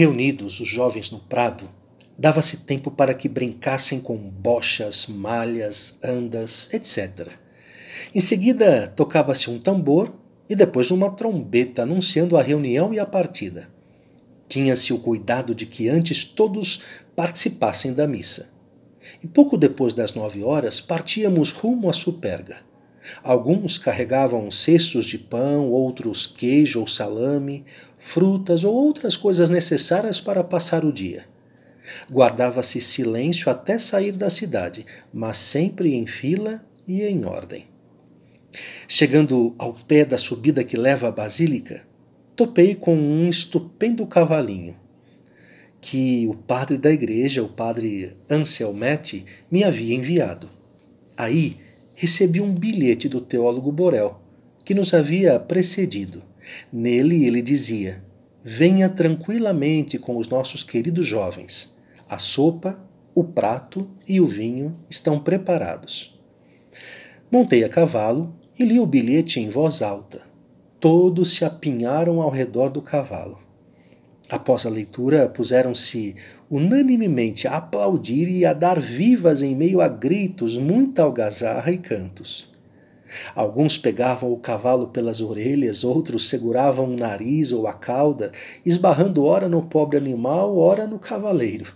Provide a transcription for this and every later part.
Reunidos os jovens no prado, dava-se tempo para que brincassem com bochas, malhas, andas, etc. Em seguida, tocava-se um tambor e depois uma trombeta anunciando a reunião e a partida. Tinha-se o cuidado de que antes todos participassem da missa. E pouco depois das nove horas partíamos rumo à Superga. Alguns carregavam cestos de pão, outros queijo ou salame, frutas ou outras coisas necessárias para passar o dia. Guardava-se silêncio até sair da cidade, mas sempre em fila e em ordem. Chegando ao pé da subida que leva à Basílica, topei com um estupendo cavalinho que o padre da igreja, o padre Anselmetti, me havia enviado. Aí recebi um bilhete do teólogo Borel, que nos havia precedido. Nele ele dizia: Venha tranquilamente com os nossos queridos jovens. A sopa, o prato e o vinho estão preparados. Montei a cavalo e li o bilhete em voz alta. Todos se apinharam ao redor do cavalo. Após a leitura, puseram-se unanimemente a aplaudir e a dar vivas em meio a gritos, muita algazarra e cantos. Alguns pegavam o cavalo pelas orelhas, outros seguravam o nariz ou a cauda, esbarrando ora no pobre animal, ora no cavaleiro.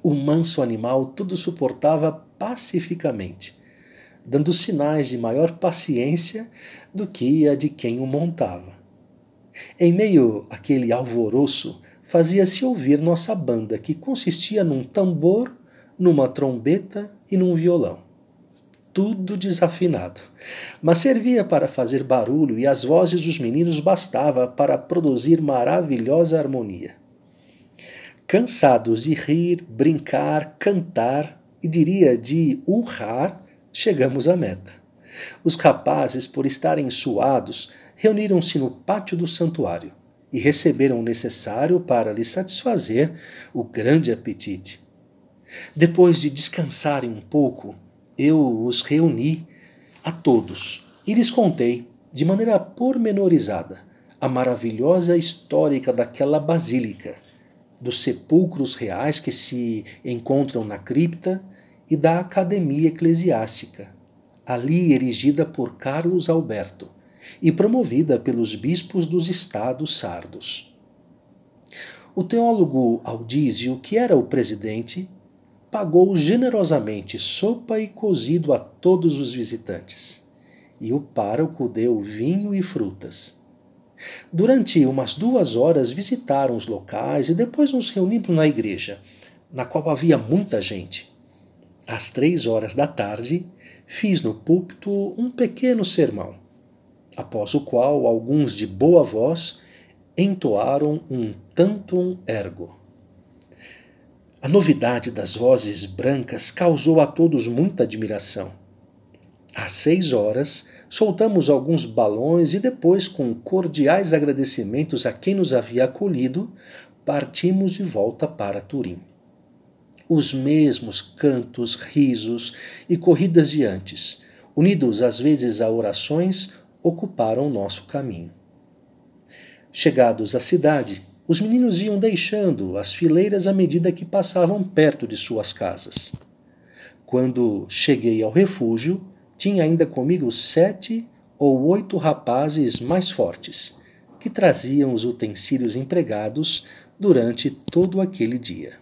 O manso animal tudo suportava pacificamente, dando sinais de maior paciência do que a de quem o montava. Em meio àquele alvoroço, fazia-se ouvir nossa banda, que consistia num tambor, numa trombeta e num violão. Tudo desafinado, mas servia para fazer barulho e as vozes dos meninos bastava para produzir maravilhosa harmonia. Cansados de rir, brincar, cantar e diria de urrar, chegamos à meta. Os rapazes, por estarem suados, reuniram-se no pátio do santuário e receberam o necessário para lhe satisfazer o grande apetite. Depois de descansarem um pouco, eu os reuni a todos e lhes contei, de maneira pormenorizada, a maravilhosa histórica daquela basílica, dos sepulcros reais que se encontram na cripta e da academia eclesiástica, ali erigida por Carlos Alberto e promovida pelos bispos dos estados sardos. O teólogo Aldísio, que era o presidente, pagou generosamente sopa e cozido a todos os visitantes, e o pároco deu vinho e frutas. Durante umas duas horas visitaram os locais e depois nos reunimos na igreja, na qual havia muita gente. Às três horas da tarde, fiz no púlpito um pequeno sermão após o qual alguns de boa voz entoaram um tantum ergo. A novidade das vozes brancas causou a todos muita admiração. Às seis horas, soltamos alguns balões e depois, com cordiais agradecimentos a quem nos havia acolhido, partimos de volta para Turim. Os mesmos cantos, risos e corridas de antes, unidos às vezes a orações, ocuparam nosso caminho. Chegados à cidade, os meninos iam deixando as fileiras à medida que passavam perto de suas casas. Quando cheguei ao refúgio, tinha ainda comigo sete ou oito rapazes mais fortes, que traziam os utensílios empregados durante todo aquele dia.